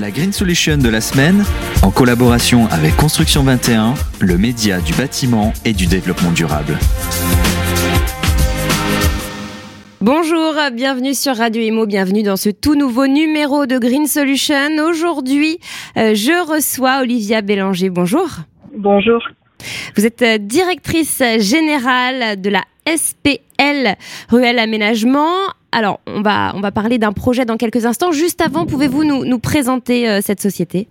La Green Solution de la semaine, en collaboration avec Construction 21, le média du bâtiment et du développement durable. Bonjour, bienvenue sur Radio Imo, bienvenue dans ce tout nouveau numéro de Green Solution. Aujourd'hui, euh, je reçois Olivia Bélanger. Bonjour. Bonjour. Vous êtes euh, directrice générale de la SPL Ruelle Aménagement. Alors, on va, on va parler d'un projet dans quelques instants. Juste avant, pouvez-vous nous, nous présenter euh, cette société?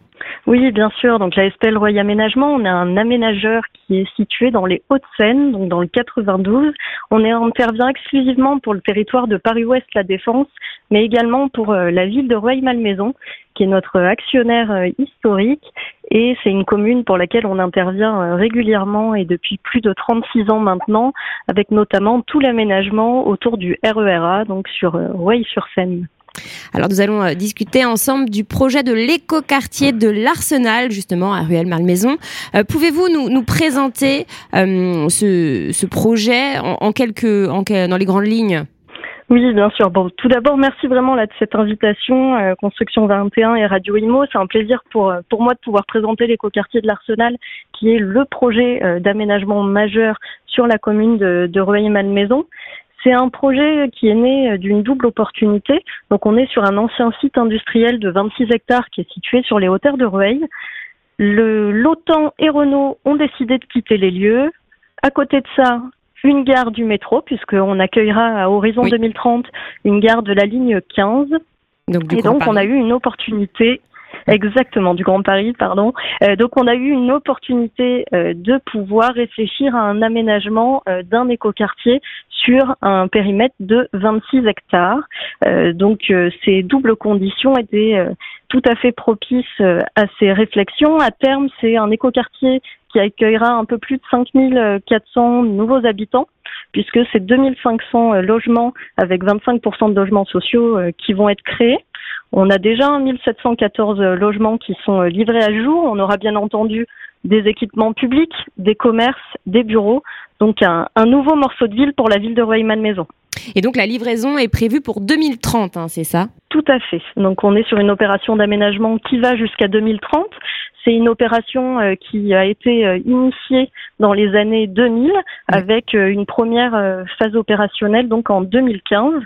Oui, bien sûr. Donc la SPL Roy Aménagement, on est un aménageur qui est situé dans les Hauts-de-Seine, donc dans le 92. On intervient exclusivement pour le territoire de Paris-Ouest, la Défense, mais également pour euh, la ville de Rueil-Malmaison, qui est notre actionnaire euh, historique. Et c'est une commune pour laquelle on intervient euh, régulièrement et depuis plus de 36 ans maintenant, avec notamment tout l'aménagement autour du RERA, donc sur Rueil-sur-Seine. Alors nous allons euh, discuter ensemble du projet de l'écoquartier de l'Arsenal, justement à Ruelle-Malmaison. Euh, pouvez-vous nous, présenter euh, ce, projet en, quelques, dans les grandes lignes? Oui, bien sûr. Bon, tout d'abord, merci vraiment là, de cette invitation, Construction 21 et Radio Imo. C'est un plaisir pour, pour moi de pouvoir présenter l'écoquartier de l'Arsenal, qui est le projet d'aménagement majeur sur la commune de, de Rueil-Malmaison. C'est un projet qui est né d'une double opportunité. Donc on est sur un ancien site industriel de 26 hectares qui est situé sur les hauteurs de Rueil. Le L'OTAN et Renault ont décidé de quitter les lieux. À côté de ça, une gare du métro, puisqu'on accueillera à horizon 2030 une gare de la ligne 15. et donc on a eu une opportunité Exactement, du Grand Paris, pardon. Euh, donc on a eu une opportunité euh, de pouvoir réfléchir à un aménagement euh, d'un écoquartier sur un périmètre de 26 hectares. donc ces doubles conditions étaient tout à fait propices à ces réflexions. À terme, c'est un écoquartier qui accueillera un peu plus de 5400 nouveaux habitants puisque c'est 2500 logements avec 25% de logements sociaux qui vont être créés. On a déjà 1714 logements qui sont euh, livrés à jour. On aura bien entendu des équipements publics, des commerces, des bureaux. Donc un, nouveau morceau de ville pour la ville de Rueil-Malmaison. Et donc la livraison est prévue pour 2030, hein, c'est ça? Tout à fait. Donc on est sur une opération d'aménagement qui va jusqu'à 2030. C'est une opération euh, qui a été euh, initiée dans les années 2000 avec une première phase opérationnelle donc en 2015 euh,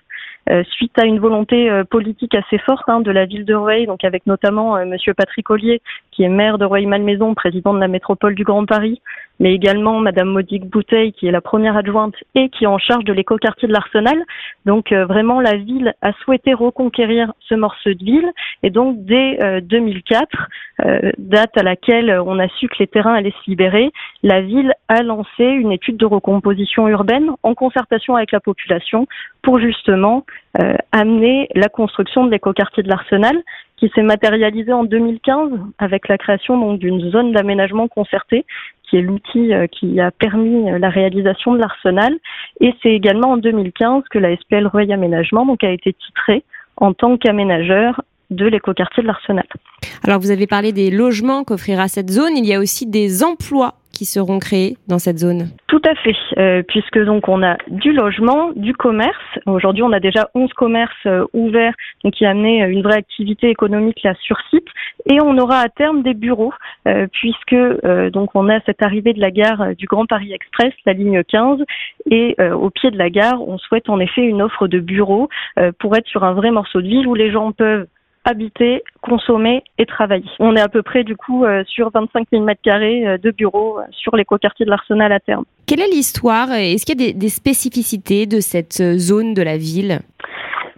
suite à une volonté euh, politique assez forte hein, de la ville de Rueil, donc avec notamment euh, Monsieur Patrick Ollier, qui est maire de Rueil-Malmaison, président de la métropole du Grand Paris, mais également Madame Modique Bouteille, qui est la première adjointe et qui est en charge de l'écoquartier de l'Arsenal. Donc vraiment, la ville a souhaité reconquérir ce morceau de ville, et donc dès 2004, date à laquelle on a su que les terrains allaient se libérer, la ville a lancé une étude de recomposition urbaine en concertation avec la population pour justement euh, amener la construction de l'écoquartier de l'Arsenal qui s'est matérialisée en 2015 avec la création donc d'une zone d'aménagement concerté qui est l'outil euh, qui a permis euh, la réalisation de l'Arsenal. Et c'est également en 2015 que la SPL Rueil Aménagement donc a été titrée en tant qu'aménageur de l'écoquartier de l'Arsenal. Alors vous avez parlé des logements qu'offrira cette zone, il y a aussi des emplois qui seront créés dans cette zone. Tout à fait, euh, puisque donc on a du logement, du commerce. Aujourd'hui, on a déjà 11 commerces euh, ouverts, donc qui amené euh, une vraie activité économique là sur site, et on aura à terme des bureaux, puisque donc on a cette arrivée de la gare du Grand Paris Express, la ligne 15, et au pied de la gare, on souhaite en effet une offre de bureaux pour être sur un vrai morceau de ville où les gens peuvent habiter, consommer et travailler. On est à peu près du coup euh, sur 25 000 mètres carrés euh, de bureaux euh, sur l'écoquartier de l'Arsenal à terme. Quelle est l'histoire? Est-ce qu'il y a des spécificités de cette zone de la ville?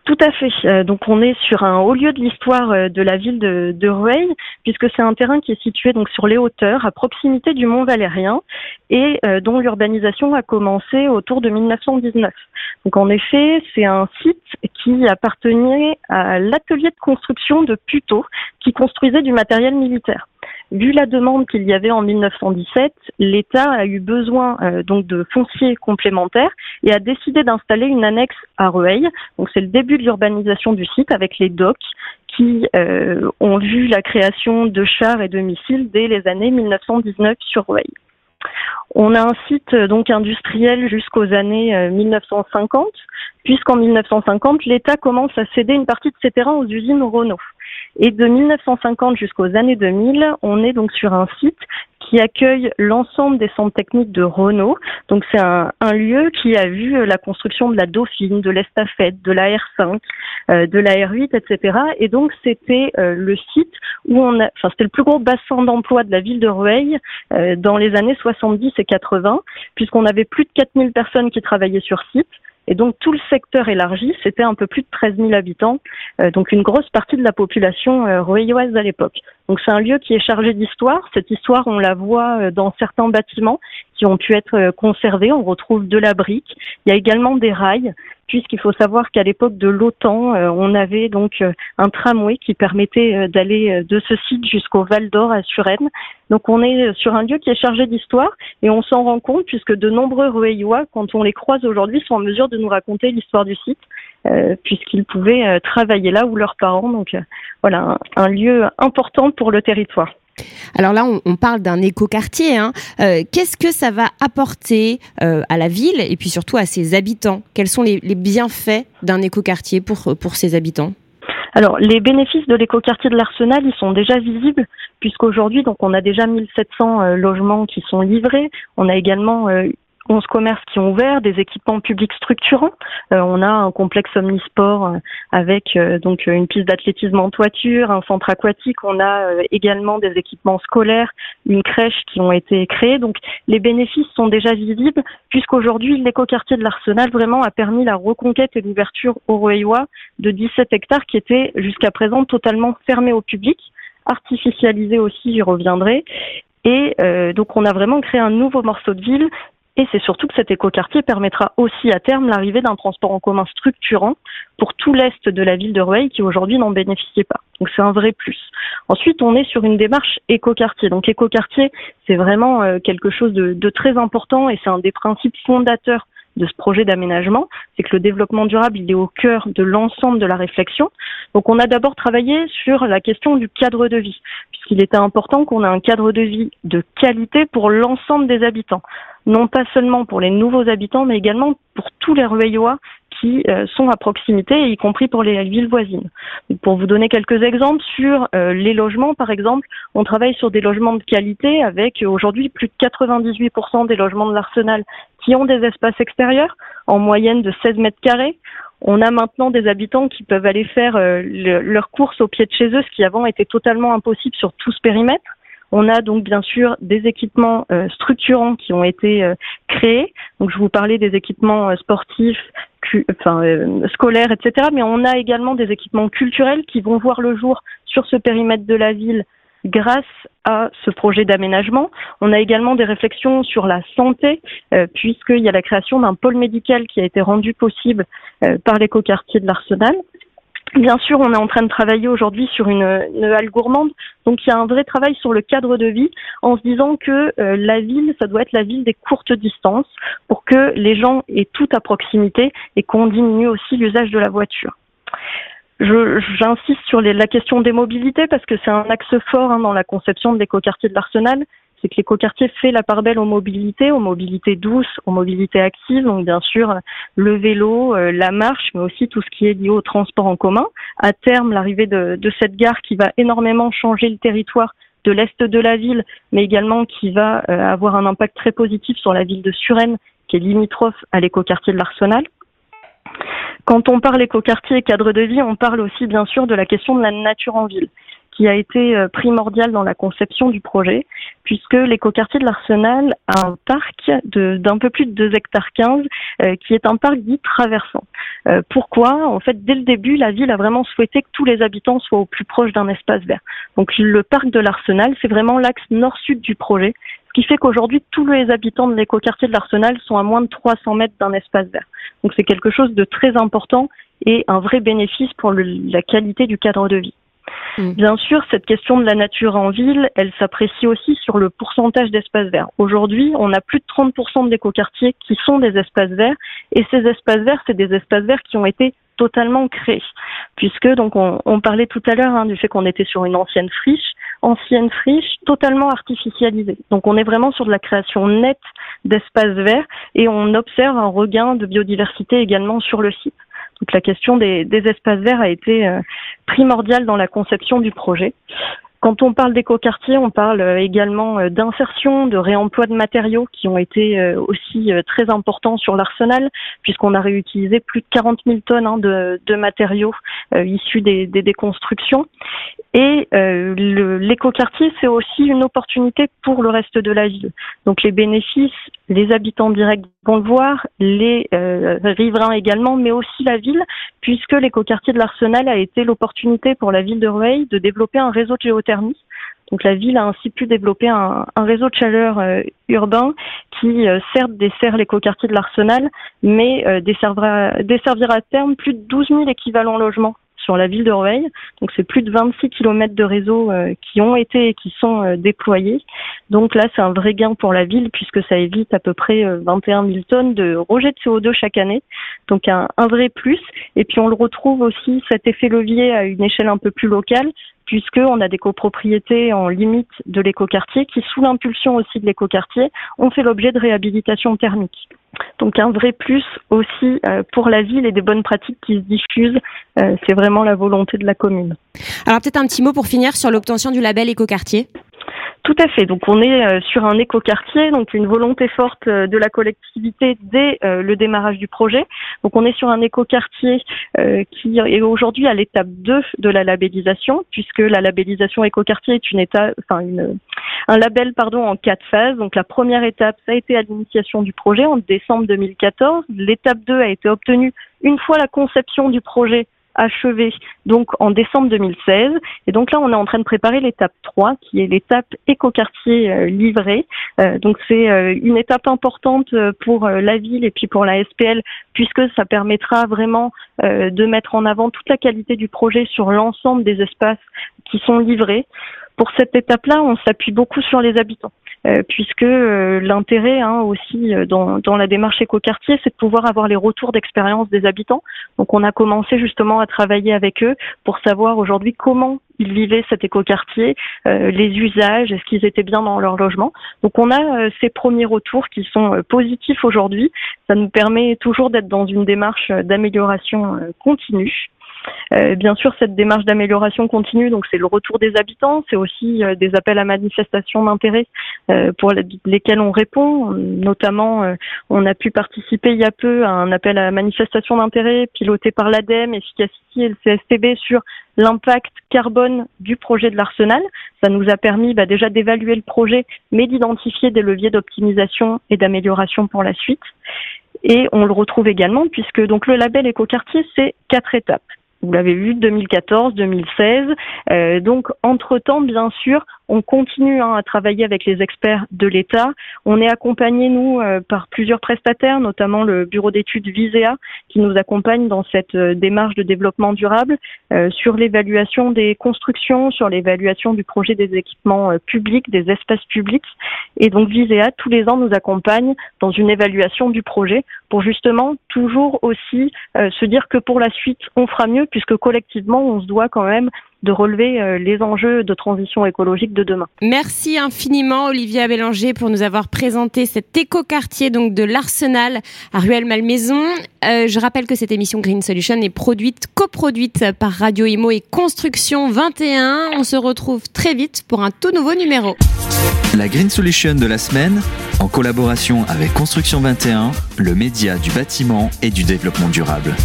Tout à fait. Euh, donc on est sur un haut lieu de l'histoire euh, de la ville de, de Rueil, puisque c'est un terrain qui est situé donc sur les hauteurs, à proximité du Mont Valérien, et euh, dont l'urbanisation a commencé autour de 1919. Donc en effet, c'est un site qui appartenait à l'atelier de construction de Puteaux, qui construisait du matériel militaire. Vu la demande qu'il y avait en 1917, l'État a eu besoin euh, donc de fonciers complémentaires et a décidé d'installer une annexe à Rueil. C'est le début de l'urbanisation du site avec les docks qui euh, ont vu la création de chars et de missiles dès les années 1919 sur Rueil. On a un site donc industriel jusqu'aux années 1950, puisqu'en 1950, l'État commence à céder une partie de ses terrains aux usines Renault. Et de 1950 jusqu'aux années 2000, on est donc sur un site qui accueille l'ensemble des centres techniques de Renault. Donc c'est un, lieu qui a vu la construction de la Dauphine, de l'Estafette, de la R5, euh, de la R8, etc. Et donc c'était euh, le site où on a, enfin c'était le plus gros bassin d'emploi de la ville de Rueil euh, dans les années 70 et 80, puisqu'on avait plus de 4000 personnes qui travaillaient sur site. Et donc tout le secteur élargi, c'était un peu plus de 13 000 habitants, euh, donc une grosse partie de la population euh, à l'époque. Donc c'est un lieu qui est chargé d'histoire. Cette histoire, on la voit euh, dans certains bâtiments qui ont pu être euh, conservés. On retrouve de la brique. Il y a également des rails puisqu'il faut savoir qu'à l'époque de l'OTAN, euh, on avait donc euh, un tramway qui permettait d'aller de ce site jusqu'au Val d'Or à Suresnes. Donc on est sur un lieu qui est chargé d'histoire et on s'en rend compte puisque de nombreux Rueillois, quand on les croise aujourd'hui, sont en mesure de nous raconter l'histoire du site puisqu'ils pouvaient travailler là ou leurs parents. Donc voilà, un lieu important pour le territoire. Alors là, on, parle d'un écoquartier. Hein. Euh, qu'est-ce que ça va apporter euh, à la ville et puis surtout à ses habitants? Quels sont les, bienfaits d'un écoquartier pour, pour ses habitants? Alors, les bénéfices de l'écoquartier de l'Arsenal, ils sont déjà visibles, puisqu'aujourd'hui, donc, on a déjà 1700 euh, logements qui sont livrés. On a également 11 commerces qui ont ouvert, des équipements publics structurants. Euh, on a un complexe omnisport euh, avec euh, donc une piste d'athlétisme en toiture, un centre aquatique. On a également des équipements scolaires, une crèche qui ont été créés. Donc les bénéfices sont déjà visibles puisqu'aujourd'hui l'écoquartier de l'Arsenal vraiment a permis la reconquête et l'ouverture au Royois de 17 hectares qui étaient jusqu'à présent totalement fermés au public artificialisés aussi, j'y reviendrai. Et donc on a vraiment créé un nouveau morceau de ville et c'est surtout que cet écoquartier permettra aussi à terme l'arrivée d'un transport en commun structurant pour tout l'est de la ville de Rueil qui aujourd'hui n'en bénéficiait pas. Donc c'est un vrai plus. Ensuite, on est sur une démarche écoquartier. Donc écoquartier, c'est vraiment euh, quelque chose de, de très important et c'est un des principes fondateurs de ce projet d'aménagement, c'est que le développement durable, est au cœur de l'ensemble de la réflexion. Donc on a d'abord travaillé sur la question du cadre de vie, puisqu'il était important qu'on ait un cadre de vie de qualité pour l'ensemble des habitants non pas seulement pour les nouveaux habitants, mais également pour tous les Rueillois qui euh, sont à proximité, y compris pour les villes voisines. Pour vous donner quelques exemples sur euh, les logements, par exemple, on travaille sur des logements de qualité avec euh, aujourd'hui plus de 98% des logements de l'Arsenal qui ont des espaces extérieurs, en moyenne de 16 mètres carrés. On a maintenant des habitants qui peuvent aller faire leurs courses au pied de chez eux, ce qui avant était totalement impossible sur tout ce périmètre. On a donc bien sûr des équipements euh, structurants qui ont été euh, créés. Donc je vous parlais des équipements euh, sportifs, scolaires, etc. Mais on a également des équipements culturels qui vont voir le jour sur ce périmètre de la ville grâce à ce projet d'aménagement. On a également des réflexions sur la santé, puisqu'il y a la création d'un pôle médical qui a été rendu possible par l'écoquartier de l'Arsenal. Bien sûr, on est en train de travailler aujourd'hui sur une, halle gourmande, donc il y a un vrai travail sur le cadre de vie en se disant que euh, la ville, ça doit être la ville des courtes distances pour que les gens aient tout à proximité et qu'on diminue aussi l'usage de la voiture. J'insiste sur la question des mobilités parce que c'est un axe fort hein, dans la conception de l'écoquartier de l'Arsenal c'est que l'écoquartier fait la part belle aux mobilités, aux mobilités douces, aux mobilités actives, donc bien sûr le vélo, euh, la marche, mais aussi tout ce qui est lié au transport en commun. À terme, l'arrivée de, cette gare qui va énormément changer le territoire de l'est de la ville, mais également qui va euh, avoir un impact très positif sur la ville de Suresnes, qui est limitrophe à l'écoquartier de l'Arsenal. Quand on parle écoquartier et cadre de vie, on parle aussi bien sûr de la question de la nature en ville qui a été euh, primordial dans la conception du projet, puisque l'écoquartier de l'Arsenal a un parc d'un peu plus de 2 hectares 15, euh, qui est un parc dit traversant. Euh, pourquoi? En fait, dès le début, la ville a vraiment souhaité que tous les habitants soient au plus proche d'un espace vert. Donc le parc de l'Arsenal, c'est vraiment l'axe nord-sud du projet, ce qui fait qu'aujourd'hui, tous les habitants de l'écoquartier de l'Arsenal sont à moins de 300 mètres d'un espace vert. Donc c'est quelque chose de très important et un vrai bénéfice pour la qualité du cadre de vie. Mm. Bien sûr, cette question de la nature en ville, elle s'apprécie aussi sur le pourcentage d'espaces verts. Aujourd'hui, on a plus de 30% de l'écoquartier qui sont des espaces verts, et ces espaces verts, c'est des espaces verts qui ont été totalement créés, puisque donc on, parlait tout à l'heure hein, du fait qu'on était sur une ancienne friche. anciennes friches totalement artificialisées. Donc on est vraiment sur de la création nette d'espaces verts et on observe un regain de biodiversité également sur le site. Donc la question des, espaces verts a été euh, primordiale dans la conception du projet. Quand on parle d'écoquartier, on parle euh, également euh, d'insertion, de réemploi de matériaux qui ont été euh, aussi très importants sur l'arsenal, puisqu'on a réutilisé plus de 40 000 tonnes hein, de, matériaux issus des, des, déconstructions. Et l'écoquartier, c'est aussi une opportunité pour le reste de la ville. Donc les bénéfices, les habitants directs vont voir, les riverains également, mais aussi la ville, puisque l'écoquartier de l'Arsenal a été l'opportunité pour la ville de Rueil de développer un réseau de géothermie. Donc la ville a ainsi pu développer un, réseau de chaleur euh, urbain qui euh, certes dessert l'écoquartier de l'Arsenal, mais euh, desservira, desservira à terme plus de 12 000 équivalents logements sur la ville de. Donc c'est plus de 26 km de réseau qui ont été et qui sont déployés. Donc là c'est un vrai gain pour la ville puisque ça évite à peu près 21 000 tonnes de rejet de CO2 chaque année. Donc un, un vrai plus. Et puis on le retrouve aussi cet effet levier à une échelle un peu plus locale puisqu'on a des copropriétés en limite de l'écoquartier qui, sous l'impulsion aussi de l'écoquartier, ont fait l'objet de réhabilitation thermique. Donc un vrai plus aussi euh, pour la ville et des bonnes pratiques qui se diffusent, euh, c'est vraiment la volonté de la commune. Alors peut-être un petit mot pour finir sur l'obtention du label écoquartier? Tout à fait. Donc on est euh, sur un écoquartier, donc une volonté forte euh, de la collectivité dès euh, le démarrage du projet. Donc on est sur un écoquartier qui est aujourd'hui à l'étape 2 de la labellisation, puisque la labellisation écoquartier est une étape, enfin une, un label pardon en quatre phases. Donc la première étape, ça a été à l'initiation du projet en décembre 2014. L'étape 2 a été obtenue une fois la conception du projet achevé donc en décembre 2016. Et donc là, on est en train de préparer l'étape 3, qui est l'étape écoquartier euh, livré. Euh, donc c'est euh, une étape importante pour la ville et puis pour la SPL, puisque ça permettra vraiment de mettre en avant toute la qualité du projet sur l'ensemble des espaces qui sont livrés. Pour cette étape-là, on s'appuie beaucoup sur les habitants. Euh, puisque euh, l'intérêt hein, aussi euh, dans, la démarche écoquartier, c'est de pouvoir avoir les retours d'expérience des habitants. Donc on a commencé justement à travailler avec eux pour savoir aujourd'hui comment ils vivaient cet écoquartier, euh, les usages, est-ce qu'ils étaient bien dans leur logement. Donc on a ces premiers retours qui sont positifs aujourd'hui. Ça nous permet toujours d'être dans une démarche d'amélioration continue. Euh, bien sûr, cette démarche d'amélioration continue, donc c'est le retour des habitants, c'est aussi euh, des appels à manifestation d'intérêt euh, pour lesquels on répond. Notamment, on a pu participer il y a peu à un appel à manifestation d'intérêt piloté par l'ADEME, Efficacity et le CSTB sur l'impact carbone du projet de l'Arsenal. Ça nous a permis bah, déjà d'évaluer le projet, mais d'identifier des leviers d'optimisation et d'amélioration pour la suite. Et on le retrouve également puisque donc le label écoquartier, c'est quatre étapes. Vous l'avez vu, 2014, 2016. Euh, donc, entre-temps, bien sûr, on continue hein, à travailler avec les experts de l'État. On est accompagné, nous, euh, par plusieurs prestataires, notamment le bureau d'études Visea, qui nous accompagne dans cette euh, démarche de développement durable euh, sur l'évaluation des constructions, sur l'évaluation du projet des équipements publics, des espaces publics. Et donc, Visea, tous les ans, nous accompagne dans une évaluation du projet pour justement toujours aussi se dire que pour la suite, on fera mieux, puisque collectivement, on se doit quand même de relever euh, les enjeux de transition écologique de demain. Merci infiniment Olivier Bélanger pour nous avoir présenté cet écoquartier donc de l'Arsenal à Ruelle-Malmaison. Euh, je rappelle que cette émission Green Solution est produite, coproduite par Radio Imo et Construction 21. On se retrouve très vite pour un tout nouveau numéro. La Green Solution de la semaine, en collaboration avec Construction 21, le média du bâtiment et du développement durable.